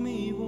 mi voz.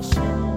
caution.